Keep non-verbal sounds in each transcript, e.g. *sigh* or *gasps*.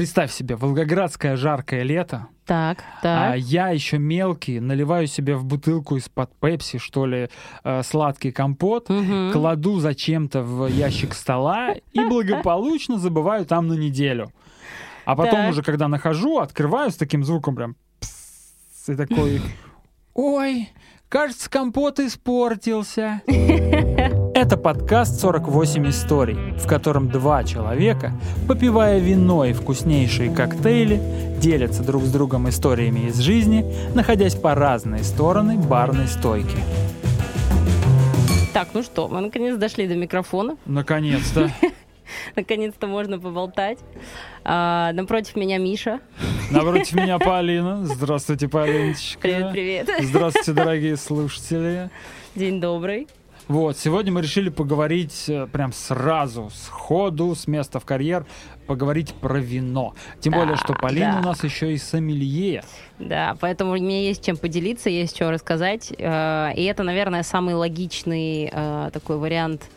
представь себе, волгоградское жаркое лето, Так, а так. я еще мелкий, наливаю себе в бутылку из-под пепси, что ли, э, сладкий компот, Мгм. кладу зачем-то в ящик стола и благополучно забываю там на неделю. А потом Так. уже, когда нахожу, открываю с таким звуком прям пс, и такой, ой, кажется, компот испортился. *laughs* Это подкаст «48 историй», в котором два человека, попивая вино и вкуснейшие коктейли, делятся друг с другом историями из жизни, находясь по разные стороны барной стойки. Так, ну что, мы наконец дошли до микрофона. Наконец-то. *laughs* Наконец-то можно поболтать. А, напротив меня Миша. Напротив меня *laughs* Полина. Здравствуйте, Полиночка. Привет, привет. Здравствуйте, дорогие слушатели. День добрый. Вот, сегодня мы решили поговорить э, прям сразу, сходу, с места в карьер, поговорить про вино. Тем более, что Полина да. у нас еще и сомелье. Да, поэтому мне есть чем поделиться, есть что рассказать. Э, И это, наверное, самый логичный э, такой вариант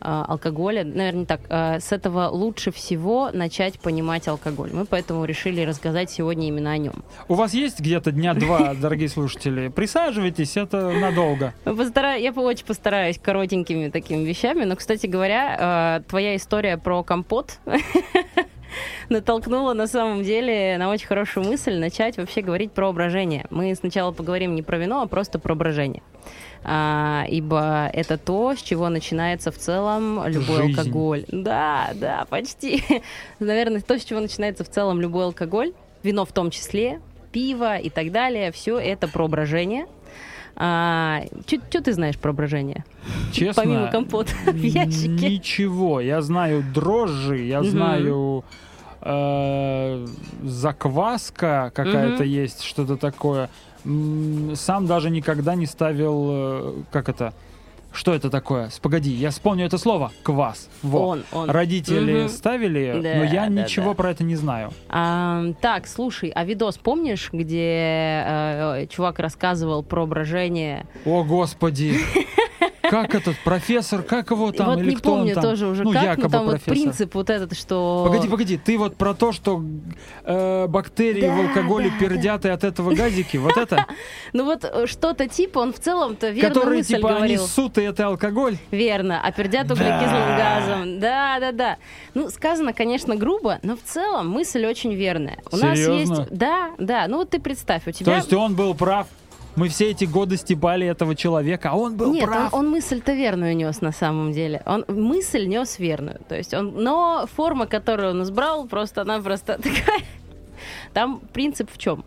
алкоголя. Наверное, так. Э, С этого лучше всего начать понимать алкоголь. Мы поэтому решили рассказать сегодня именно о нем. У вас есть где-то дня два, дорогие слушатели? Присаживайтесь, это надолго. Я очень постараюсь коротенькими такими вещами. Но, кстати говоря, э, твоя история про компот *laughs* *laughs* натолкнула на самом деле на очень хорошую мысль начать вообще говорить про брожение. Мы сначала поговорим не про вино, а просто про брожение. А, ибо это то, с чего начинается в целом любой Жизнь. алкоголь. Да, да, почти. *laughs* Наверное, то, с чего начинается в целом любой алкоголь, вино в том числе, пиво и так далее, все это про брожение. Что ты знаешь про брожение? Честно, Помимо компота в ящике. Ничего. Я знаю дрожжи, я знаю э, закваска какая-то есть, что-то такое. Сам даже никогда не ставил, э, как это, что это такое? Погоди, я вспомню это слово. Квас. Во. Он, он. Родители Мгм. ставили, Да, но я да, ничего да. про это не знаю. А, так, слушай, а видос помнишь, где э, чувак рассказывал про брожение? О, господи! *laughs* Как этот профессор, как его там, вот или не кто он помню там? тоже уже ну, как, якобы но там вот профессор. принцип вот этот, что... Погоди, погоди, ты вот про то, что э, бактерии Да, в алкоголе да, пердят и от этого газики, вот это, *laughs* Ну вот э, что-то типа, он в целом-то верную которые мысль типа они ссут, и это алкоголь. Верно, а пердят Да. углекислым газом. Да, да, да. Ну, сказано, конечно, грубо, но в целом мысль очень верная. У нас Серьезно? есть... Да, да. Ну вот ты представь, у тебя... То есть он был прав. Мы все эти годы стебали этого человека, а он был Нет, он, прав. он мысль-то верную нес на самом деле. Он мысль нес верную. То есть он, но форма, которую он избрал, просто-напросто *laughs* такая. Там принцип в чем?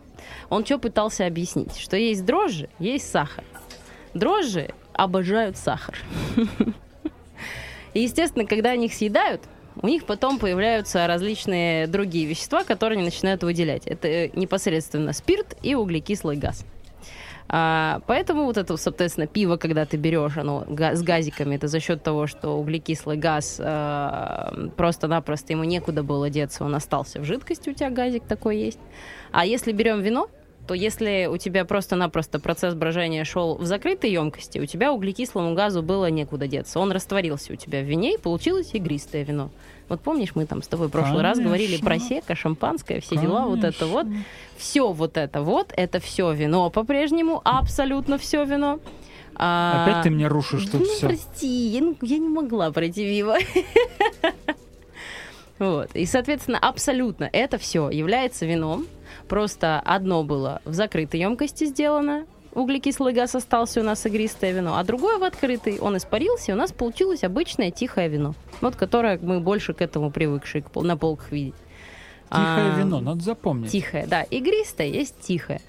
Он что пытался объяснить? Что есть дрожжи, есть сахар. Дрожжи обожают сахар. *laughs* И, естественно, когда они их съедают, у них потом появляются различные другие вещества, которые они начинают выделять. Это э, непосредственно спирт и углекислый газ. А, поэтому вот это, соответственно, пиво, когда ты берешь, оно с газиками, это за счет того, что углекислый газ э, просто-напросто ему некуда было деться, он остался в жидкости, у тебя газик такой есть. А если берем вино, то если у тебя просто-напросто процесс брожения шел в закрытой емкости, у тебя углекислому газу было некуда деться. Он растворился у тебя в вине, и получилось игристое вино. Вот помнишь, мы там с тобой в прошлый раз говорили про Конечно. сека, шампанское, все дела, вот это вот. Конечно. Все вот это вот, это все вино по-прежнему, абсолютно все вино. А, Опять ты мне рушишь тут ну, все. прости, я, ну, я не могла пройти мимо. *laughs* Вот. И, соответственно, абсолютно это все является вином. Просто одно было в закрытой емкости сделано, углекислый газ остался у нас игристое вино, а другое в открытой. Он испарился, и у нас получилось обычное тихое вино. Вот которое мы больше к этому привыкшие на полках видеть. Тихое А, вино, надо запомнить. Тихое, да. Игристое есть тихое.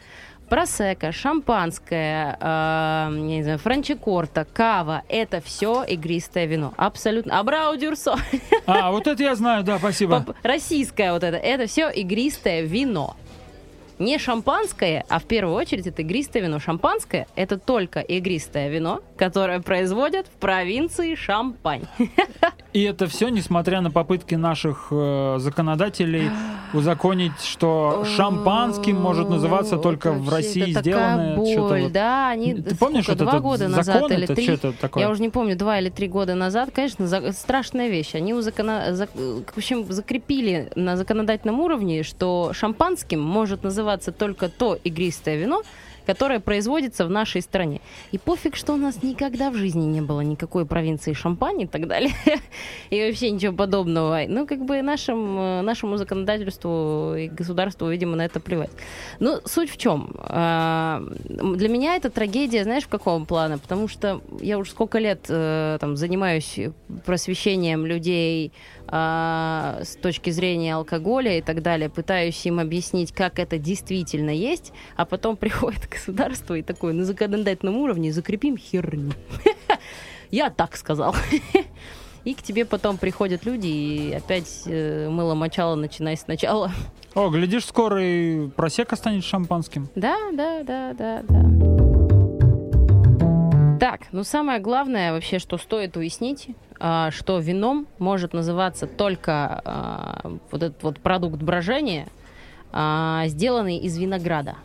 Просека, шампанское, э, не знаю, франчикорта, кава – это все игристое вино. Абсолютно. Абрау дюрсо, А, вот это я знаю, да, спасибо. Российское вот это, это все игристое вино. Не шампанское, а в первую очередь это игристое вино. Шампанское – это только игристое вино, которое производят в провинции Шампань. *laughs* И это все, несмотря на попытки наших э, законодателей *gasps* узаконить, что шампанским может называться только в России это сделанное. Боль, вот. да, они Ты помнишь, сколько, два года закон назад или это три? что-то такое? Я уже не помню, два или три года назад, конечно, за- страшная вещь. Они узакона... за- в общем, закрепили на законодательном уровне, что шампанским может называться только то игристое вино, которое производится в нашей стране. И пофиг, что у нас никогда в жизни не было никакой провинции шампань и так далее. *laughs* И вообще ничего подобного. Ну, как бы нашим, э, нашему законодательству и государству, видимо, на это плевать. Ну, суть в чем? А, Для меня это трагедия, знаешь, в каком плане? Потому что я уже сколько лет э, там, занимаюсь просвещением людей а, с точки зрения алкоголя и так далее, пытаюсь им объяснить, как это действительно есть, а потом *laughs* приходит государство и такое на законодательном уровне закрепим херню. *laughs* Я так сказал. *laughs* И к тебе потом приходят люди и опять э, мыло мочало, начинай сначала. О, глядишь, скоро и просека станет шампанским. Да, да, да, да, да. Так, ну самое главное вообще, что стоит уяснить, а, что вином может называться только а, вот этот вот продукт брожения, а, сделанный из винограда.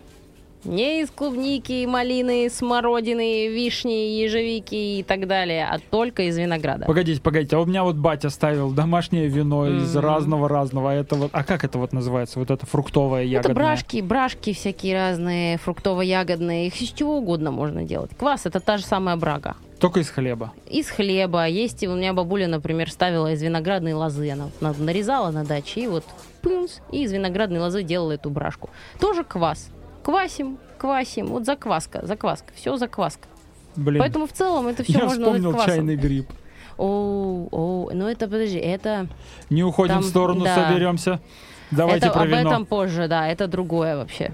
Не из клубники, малины, смородины, вишни, ежевики и так далее, а только из винограда. Погодите, погодите, а у меня вот батя ставил домашнее вино из Мгм. разного-разного. А это вот, а как это вот называется? Вот это фруктовое ягодное? Это брашки, брашки всякие разные, фруктово-ягодные, их из чего угодно можно делать. Квас это та же самая брага. Только из хлеба. Из хлеба. Есть, у меня бабуля, например, ставила из виноградной лозы. Она на- нарезала на даче и вот пынс, и из виноградной лозы делала эту брашку. Тоже квас. Квасим, квасим. Вот закваска, закваска. Все закваска. Блин, Поэтому в целом это все я можно вспомнил чайный гриб. О, о, ну это, подожди, это... Не уходим Там, в сторону, да. соберемся. Давайте это, про об вино. этом позже, да, это другое вообще.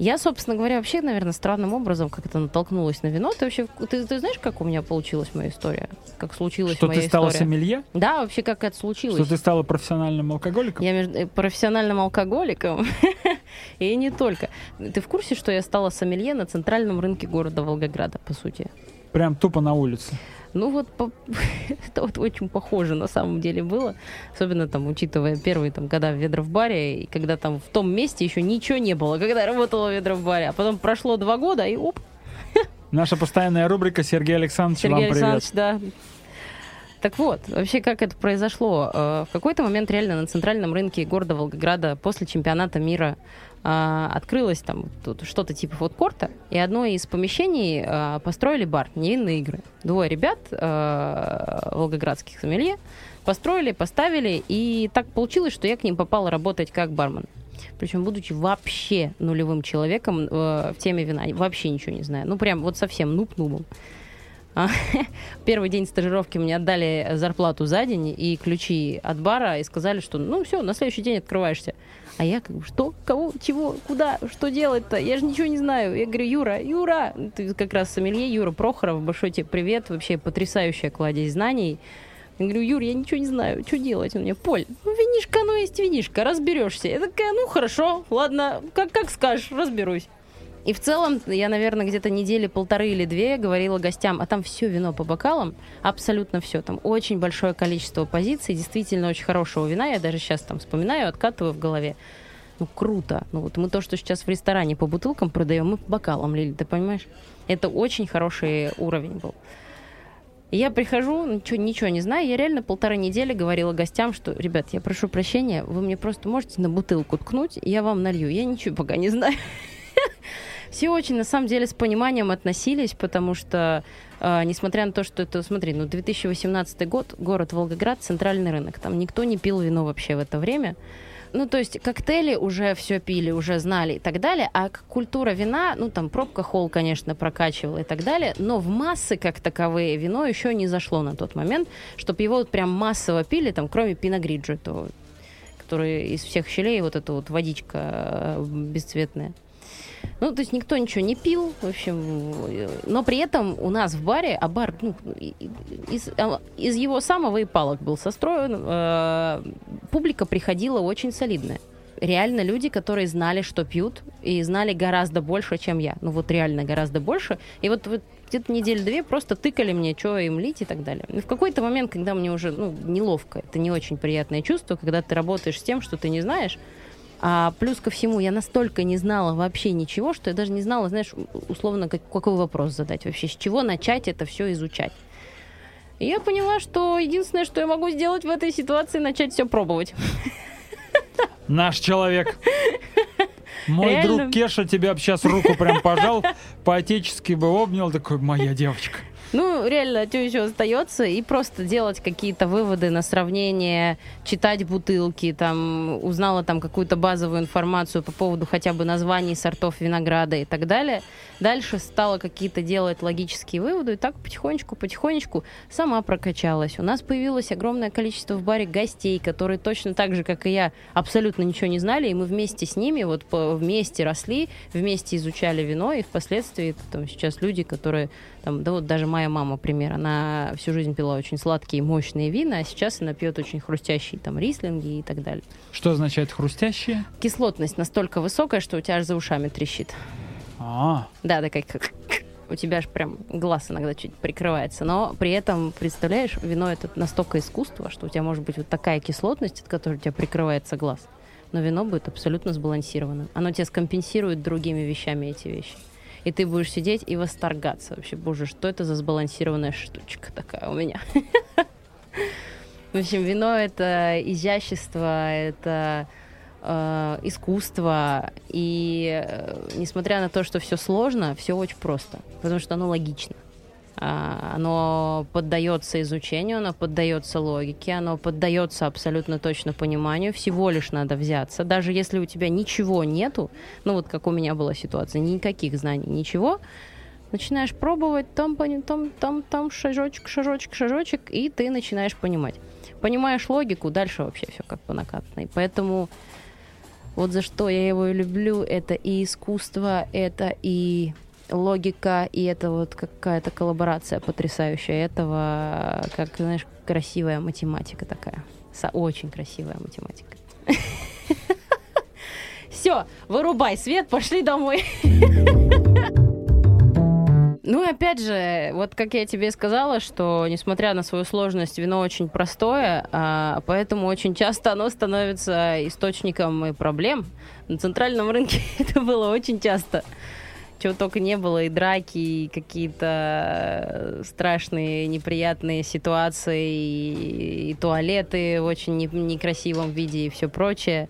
Я, собственно говоря, вообще, наверное, странным образом как-то натолкнулась на вино. Ты вообще, ты, ты знаешь, как у меня получилась моя история? Как случилась Что моя ты стала история? сомелье? Да, вообще, как это случилось. Что ты стала профессиональным алкоголиком? Я между- профессиональным алкоголиком. *laughs* И не только. Ты в курсе, что я стала сомелье на центральном рынке города Волгограда, по сути? Прям тупо на улице. Ну вот, по- *laughs* это вот очень похоже на самом деле было. Особенно там, учитывая первые там года в Ведро-в-баре, и когда там в том месте еще ничего не было, когда работала в Ведро-в-баре. А потом прошло два года, и оп, Наша постоянная рубрика Сергей Александрович, Сергей вам привет. Александрович, да. Так вот, вообще как это произошло? Э, В какой-то момент реально на центральном рынке города Волгограда после чемпионата мира э, открылось там тут что-то типа фудкорта, и одно из помещений э, построили бар, невинные игры. Двое ребят, э, волгоградских сомелье, построили, поставили, и так получилось, что я к ним попала работать как бармен. Причем, будучи вообще нулевым человеком э, в теме вина, вообще ничего не знаю. Ну, прям вот совсем нуб-нубом. А, *laughs* Первый день стажировки мне отдали зарплату за день и ключи от бара и сказали, что ну все, на следующий день открываешься. А я как бы, что, кого, чего, куда, что делать-то? Я же ничего не знаю. Я говорю, Юра, Юра, ты как раз сомелье, Юра Прохоров, большой тебе привет, вообще потрясающая кладезь знаний. Я говорю, Юр, я ничего не знаю, что делать? Он мне, Поль, ну винишка, ну есть винишка, разберешься. Я такая, ну хорошо, ладно, как, как скажешь, разберусь. И в целом, я, наверное, где-то недели полторы или две говорила гостям, а там все вино по бокалам, абсолютно все. Там очень большое количество позиций, действительно очень хорошего вина. Я даже сейчас там вспоминаю, откатываю в голове. Ну, круто. Ну, вот мы то, что сейчас в ресторане по бутылкам продаем, мы по бокалам лили, ты понимаешь? Это очень хороший уровень был. Я прихожу, ничего, ничего не знаю. Я реально полторы недели говорила гостям, что, ребят, я прошу прощения, вы мне просто можете на бутылку ткнуть, я вам налью. Я ничего пока не знаю. *laughs* Все очень, на самом деле, с пониманием относились, потому что, э, несмотря на то, что это, смотри, ну, 2018 год, город Волгоград, центральный рынок, там никто не пил вино вообще в это время. Ну, то есть коктейли уже все пили, уже знали и так далее, а культура вина, ну, там пробка холл, конечно, прокачивала и так далее, но в массы как таковые вино еще не зашло на тот момент, чтобы его вот прям массово пили, там, кроме пиногриджо, этого, который из всех щелей, вот эта вот водичка э, бесцветная. Ну, то есть никто ничего не пил, в общем, но при этом у нас в баре, а бар ну, из, из его самого и палок был состроен, э, публика приходила очень солидная. Реально люди, которые знали, что пьют, и знали гораздо больше, чем я. Ну вот реально гораздо больше. И вот, вот где-то неделю две просто тыкали мне, что им лить и так далее. И в какой-то момент, когда мне уже ну, неловко, это не очень приятное чувство, когда ты работаешь с тем, что ты не знаешь, а плюс ко всему, я настолько не знала вообще ничего, что я даже не знала, знаешь, условно, как, какой вопрос задать вообще, с чего начать это все изучать. И я поняла, что единственное, что я могу сделать в этой ситуации, начать все пробовать. Наш человек. Мой Реально. друг Кеша тебя бы сейчас руку прям пожал, по-отечески бы обнял, такой, моя девочка. Ну, реально, что еще остается? И просто делать какие-то выводы на сравнение, читать бутылки, там, узнала там какую-то базовую информацию по поводу хотя бы названий сортов винограда и так далее. Дальше стала какие-то делать логические выводы, и так потихонечку-потихонечку сама прокачалась. У нас появилось огромное количество в баре гостей, которые точно так же, как и я, абсолютно ничего не знали, и мы вместе с ними вот вместе росли, вместе изучали вино, и впоследствии там сейчас люди, которые там, да вот даже моя мама, пример, она всю жизнь пила очень сладкие, мощные вина, а сейчас она пьет очень хрустящие там рислинги и так далее. Что означает хрустящие? Кислотность настолько высокая, что у тебя аж за ушами трещит. А, Да, такая как у тебя аж прям глаз иногда чуть прикрывается. Но при этом, представляешь, вино это настолько искусство, что у тебя может быть вот такая кислотность, от которой у тебя прикрывается глаз. Но вино будет абсолютно сбалансированным. Оно тебе скомпенсирует другими вещами эти вещи. И ты будешь сидеть и восторгаться вообще. Боже, что это за сбалансированная штучка такая у меня? *laughs* В общем, вино это изящество, это э, искусство. И э, несмотря на то, что все сложно, все очень просто, потому что оно логично. А, Оно поддается изучению, оно поддается логике, оно поддается абсолютно точно пониманию. Всего лишь надо взяться. Даже если у тебя ничего нету, ну вот как у меня была ситуация, никаких знаний, ничего, начинаешь пробовать, там, там, там, там, шажочек, шажочек, шажочек, и ты начинаешь понимать. Понимаешь логику, дальше вообще все как по накатанной. Поэтому вот за что я его и люблю, это и искусство, это и логика, и это вот какая-то коллаборация потрясающая этого, как, знаешь, красивая математика такая. Са- очень красивая математика. *laughs* Все, вырубай свет, пошли домой. *laughs* Ну и опять же, вот как я тебе сказала, что несмотря на свою сложность, вино очень простое, а, поэтому очень часто оно становится источником и проблем. На центральном рынке *laughs* это было очень часто. Чего только не было, и драки, и какие-то э, страшные, неприятные ситуации, и, и туалеты в очень не- некрасивом виде и все прочее.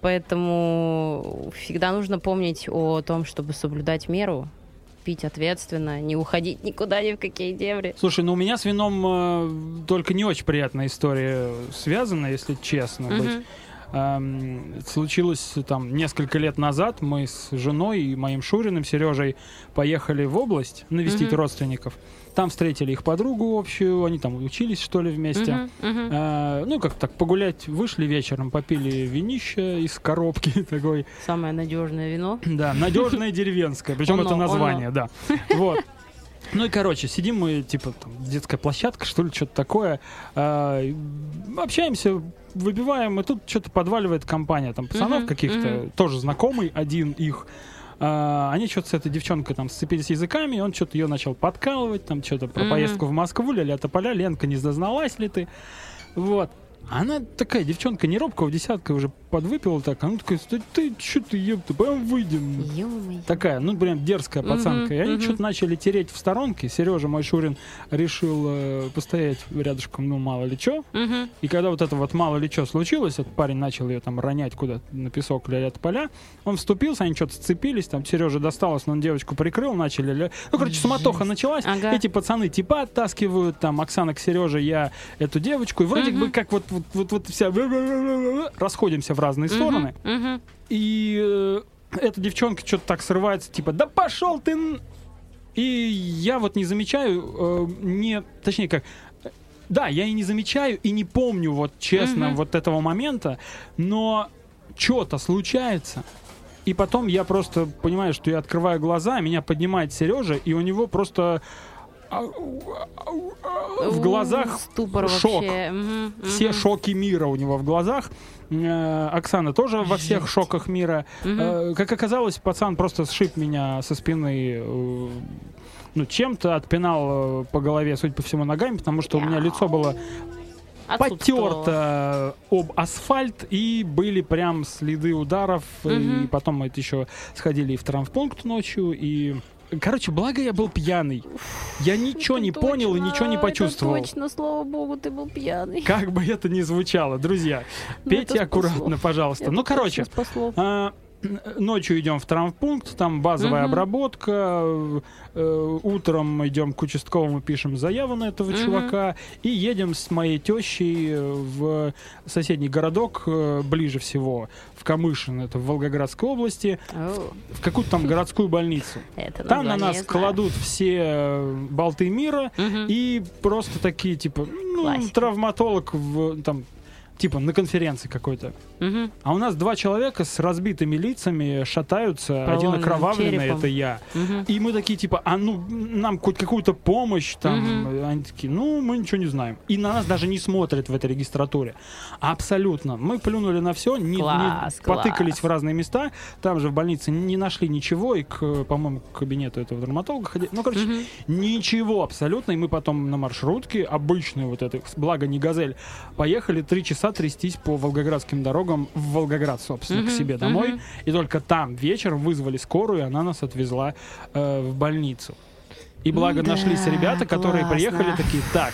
Поэтому всегда нужно помнить о том, чтобы соблюдать меру, пить ответственно, не уходить никуда ни в какие дебри. слушай, ну у меня с вином э, только не очень приятная история связана, если честно быть. Эм, случилось там несколько лет назад. Мы с женой и моим Шуриным Сережей поехали в область навестить Мгм. родственников. Там встретили их подругу общую, они там учились что ли вместе. Мгм, мгм. Э, ну, как так, погулять вышли вечером, попили винище из коробки *laughs* такой. Самое надежное вино. Да, надежное деревенское. Причем это название, да. Вот. Ну и, короче, сидим мы, типа, там, детская площадка, что ли, что-то такое. и общаемся, выбиваем, и тут что-то подваливает компания, там, пацанов Мгм, каких-то, мгм. тоже знакомый, один их. А, они что-то с этой девчонкой там сцепились языками, он что-то ее начал подкалывать, там, что-то про Мгм. поездку в Москву, ля-ля тополя, Ленка, не дозналась ли ты? Вот. Она такая девчонка не робкого десятка уже подвыпила так. Она такая, ты, ты что ты, ёпта, пойдем выйдем. Ё-моё. Такая, ну, прям дерзкая пацанка. И они что-то начали тереть в сторонке. Сережа, мой Шурин, решил э, постоять рядышком, ну, мало ли что. Мгм. И когда вот это вот мало ли что случилось, этот парень начал ее там ронять куда-то на песок или от поля, он вступился, они что-то сцепились, там Сережа досталось, но он девочку прикрыл, начали... ля- Ну, короче, суматоха началась. Ага. Эти пацаны типа оттаскивают, там, Оксана к Сереже, я эту девочку. И вроде бы как вот, вот, вот, вот вся... Расходимся в разные стороны. Мгм. И э, эта девчонка что-то так срывается, типа, да пошел ты! н-». И я вот не замечаю, э, не, точнее как, да, я и не замечаю, и не помню вот честно Мгм. вот этого момента, но что-то случается. И потом я просто понимаю, что я открываю глаза, меня поднимает Сережа, и у него просто в глазах Ступор шок. вообще. Все мгм. шоки мира у него в глазах. Э, Оксана тоже во всех шоках мира. Э, Как оказалось, пацан просто сшиб меня со спины э, ну, чем-то отпинал э, по голове, судя по всему, ногами, потому что у меня лицо было потерто об асфальт, и были прям следы ударов, и Мгм. потом мы это еще сходили и в травмпункт ночью, и... Короче, благо я был пьяный. Я ничего Это не понял и точно, ничего не это почувствовал. точно, слава богу, ты был пьяный. Как бы это ни звучало, друзья, Ну, пейте аккуратно, пожалуйста. Ну, короче, точно а, Ночью идем в травмпункт, там базовая Мгм. обработка. э, Утром идем к участковому, пишем заяву на этого Мгм. чувака. И едем с моей тещей э, в соседний городок, э, ближе всего, в Камышин, это в Волгоградской области, О, в какую-то там городскую больницу. *laughs* это Там на нас кладут все болты мира, и просто такие, типа, ну, Классика. травматолог в, там, типа, на конференции какой-то. Мгм. А у нас два человека с разбитыми лицами шатаются, один Проломленным окровавленный, черепом. это я. Мгм. И мы такие, типа, а ну, нам хоть какую-то помощь там. Мгм. Они такие, ну, мы ничего не знаем. И на нас даже не смотрят в этой регистратуре. Абсолютно. Мы плюнули на все, не, не Класс, потыкались класс. в разные места. Там же в больнице не нашли ничего, и, к, по-моему, к кабинету этого дерматолога ходили. Ну, короче, Мгм. Ничего абсолютно. И мы потом на маршрутке, обычной вот этой, благо не газель, поехали три часа трястись по волгоградским дорогам в Волгоград, собственно, к себе домой. И только там вечером вызвали скорую, и она нас отвезла э, в больницу. И благо Да, нашлись ребята, которые классно. приехали такие, так,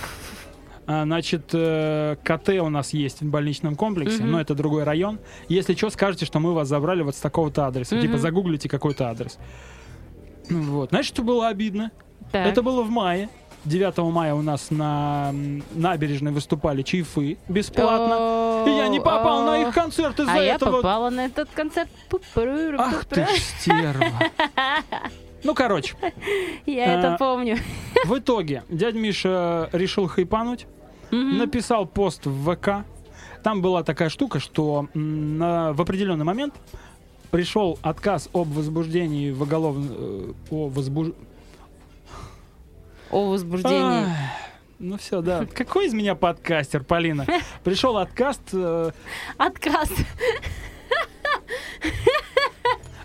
а, Значит, э, КТ у нас есть в больничном комплексе, Мгм. но это другой район. Если что, скажете, что мы вас забрали вот с такого-то адреса. Мгм. Типа загуглите какой-то адрес. Ну Вот. Знаешь, что было обидно? Так. Это было в мае. 9 мая у нас на набережной выступали чайфы бесплатно. И я не попал на их концерт из-за А я этого. попала на этот концерт. Ах ты стерва. *laughs* Ну, короче, Я А, это помню. в итоге дядя Миша решил хайпануть, написал пост в ВК. Там была такая штука, что в определенный момент пришел отказ об возбуждении в уголовном... э, О возбуж... О возбуждении. Ну все, да. *laughs* Какой из меня подкастер, Полина? Пришел отказ, э, Отказ.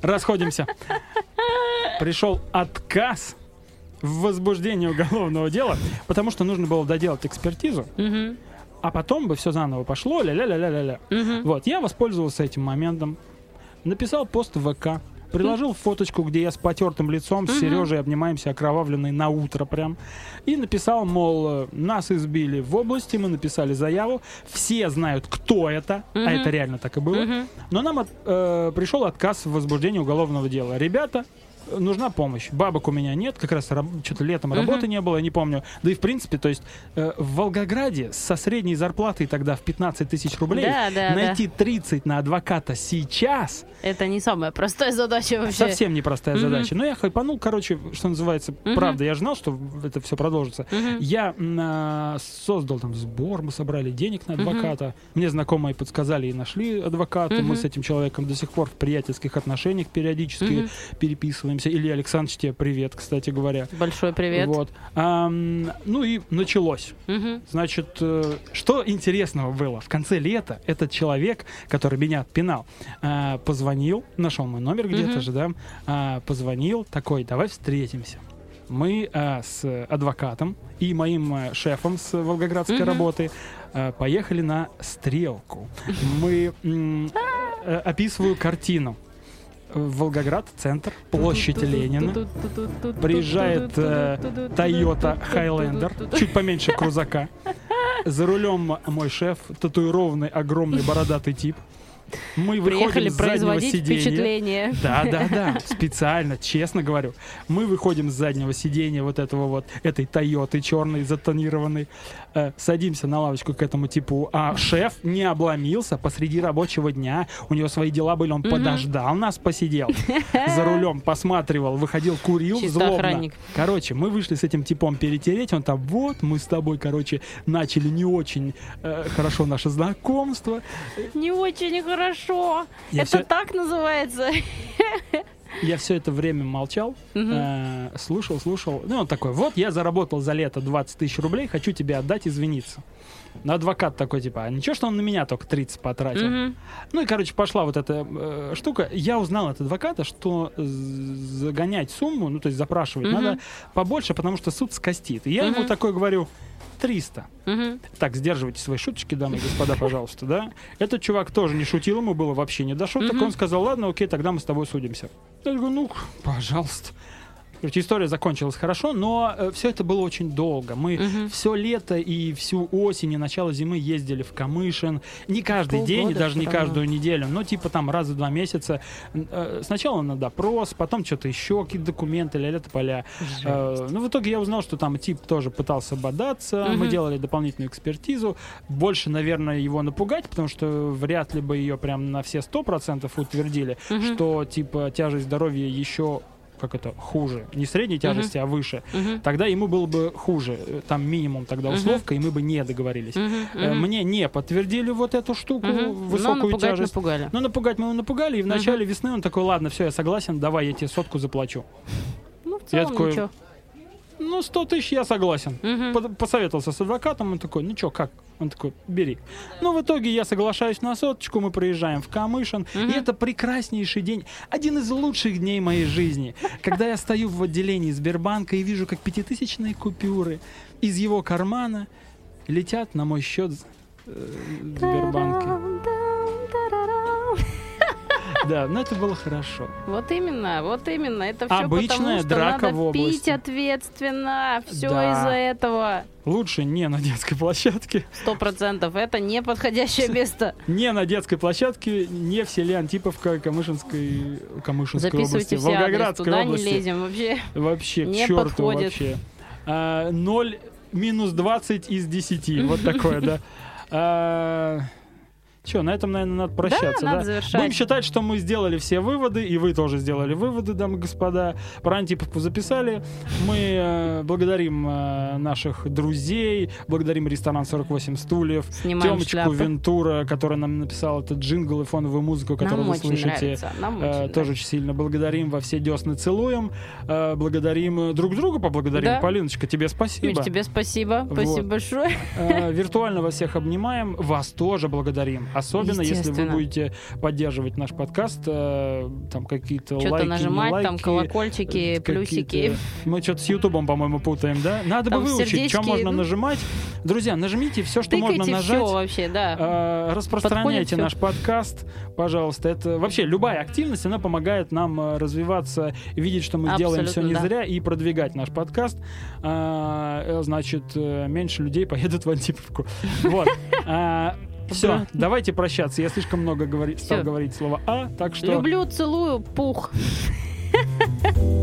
расходимся. Пришел отказ в возбуждении уголовного дела, потому что нужно было доделать экспертизу, Мгм. а потом бы все заново пошло, ля-ля-ля-ля-ля. Мгм. Вот, я воспользовался этим моментом, написал пост в ВК, приложил фоточку, где я с потертым лицом, с. Сережей обнимаемся, окровавленный на утро прям, и написал, мол, нас избили в области, мы написали заяву, все знают, кто это, а это реально так и было, но нам от- э, пришел отказ в возбуждении уголовного дела. Ребята, нужна помощь. Бабок у меня нет, как раз что-то летом Мгм. работы не было, я не помню. Да и в принципе, то есть э, в Волгограде со средней зарплатой тогда в 15 тысяч рублей Да, да, да. найти 30 на адвоката сейчас Это не самая простая задача вообще. совсем непростая Мгм. задача. Но я хайпанул, короче, что называется, Мгм. правда, я знал, что это все продолжится. Мгм. Я а, создал там сбор, мы собрали денег на адвоката. Мне знакомые подсказали и нашли адвоката. Мы Мгм. с этим человеком до сих пор в приятельских отношениях периодически Мгм. Переписываемся. Илья Александрович, тебе привет, кстати говоря. Большой привет. Вот. Ам, ну и началось. Мгм. Значит, э, что интересного было? В конце лета этот человек, который меня отпинал, а, позвонил, нашел мой номер где-то Мгм. же, да, а, позвонил, такой, давай встретимся. Мы а, с адвокатом и моим а, шефом с волгоградской Мгм. работы а, поехали на стрелку. *laughs* Мы э, описываю картину. Волгоград, центр, площадь Ленина. Приезжает, э, Toyota Highlander, чуть поменьше крузака. За рулем мой шеф, татуированный, огромный, бородатый тип. Мы выходим Приехали производить впечатление. Да, да, да, специально, честно говорю. Мы выходим с заднего сиденья вот этого вот, этой Тойоты черной, затонированной, э, садимся на лавочку к этому типу, а шеф не обломился посреди рабочего дня, у него свои дела были, он Мгм. подождал нас, посидел, за рулем посматривал, выходил, курил Чисто злобно. охранник. Короче, мы вышли с этим типом перетереть, он там, вот, мы с тобой, короче, начали не очень э, хорошо наше знакомство. Не очень хорошо. Я Это всё- так называется. Я все это время молчал, Мгм. э, слушал, слушал. Ну, он такой, вот я заработал за лето 20 тысяч рублей, хочу тебе отдать, извиниться. Но адвокат такой, типа, а ничего, что он на меня только 30 потратил? Мгм. Ну и, короче, пошла вот эта э, штука. Я узнал от адвоката, что загонять сумму, ну, то есть запрашивать, Мгм. надо побольше, потому что суд скостит. И я ему Мгм. такой говорю, 300. Мгм. Так, сдерживайте свои шуточки, дамы и господа, пожалуйста, да? Этот чувак тоже не шутил, ему было вообще не до шуток. Мгм. Он сказал, ладно, окей, тогда мы с тобой судимся. Я говорю, ну, пожалуйста. Короче, история закончилась хорошо, но все это было очень долго. Мы Мгм. все лето и всю осень и начало зимы ездили в Камышин. Не каждый день, и Полгода даже не равно. каждую неделю, но типа там раз в два месяца. Э, Сначала на допрос, потом что-то еще, какие-то документы, ля-ля поля. Э, Ну, в итоге я узнал, что там тип тоже пытался бодаться. Мы Мгм. делали дополнительную экспертизу. Больше, наверное, его напугать, потому что вряд ли бы ее прям на все сто процентов утвердили, Мгм. что типа тяжесть здоровья еще как это хуже, не средней тяжести, а выше. Мгм. Тогда ему было бы хуже. Э, Там минимум тогда условка, и мы бы не договорились. Э, Мгм. Мне не подтвердили вот эту штуку. Но высокую напугать тяжесть. напугали. Но напугать мы его напугали, и в Мгм. начале весны он такой, ладно, все, я согласен, давай я тебе сотку заплачу. Ну, в Я целом такой, ничего. Ну, 100 тысяч я согласен. Под- Посоветовался с адвокатом, он такой, ну что, как? Он такой, бери. Ну, в итоге я соглашаюсь на соточку, мы приезжаем в Камышин, Мгм. и это прекраснейший день, один из лучших дней моей жизни, когда я стою в отделении Сбербанка и вижу, как пятитысячные купюры из его кармана летят на мой счет э, в Сбербанке. Тарам-тарам. Да, но это было хорошо. Вот именно, вот именно. Это все Обычная потому, что драка надо в области. пить ответственно. Все Да. из-за этого. Лучше не на детской площадке, Сто процентов. Это не подходящее место. не на детской площадке, не в селе Антиповка Камышинской, Камышинской Записывайте области, все адрес. Волгоградской Туда не области. лезем вообще. Вообще, Не к черту подходит. вообще. А, Ноль минус 20 из 10. Вот такое, да. *laughs* Че, на этом, наверное, надо прощаться, надо да? завершать. Будем считать, что мы сделали все выводы, и вы тоже сделали выводы, дамы и господа. Про Антиповку записали. Мы э, благодарим э, наших друзей, благодарим ресторан 48 стульев, Снимаем Темочку шляпы. Вентура, которая нам написала этот джингл и фоновую музыку, которую Нам вы слышите. нравится. Нам Э, очень тоже очень сильно благодарим, во все десны целуем, э, благодарим э, друг друга, поблагодарим. Да. Полиночка, тебе спасибо. Миш, тебе спасибо. Вот. Спасибо большое. Э, Виртуально вас всех обнимаем, вас тоже благодарим. Особенно, если вы будете поддерживать наш подкаст, э, там какие-то Что-то лайки, не нажимать, там лайки, колокольчики, э, плюсики. Мы что-то с Ютубом, по-моему, путаем, да? Надо Там бы выучить, что можно ну. нажимать. Друзья, нажмите все, что можно Тыкайте нажать. все вообще, да. Э, Распространяйте наш подкаст, пожалуйста. Это вообще любая активность, она помогает нам развиваться, видеть, что мы делаем все Абсолютно, не да. зря и продвигать наш подкаст. Значит, меньше людей поедут в Антиповку. Вот. Все, давайте прощаться. Я слишком много говори... стал говорить слово «а», так что... Люблю, целую, пух. Ha ha ha.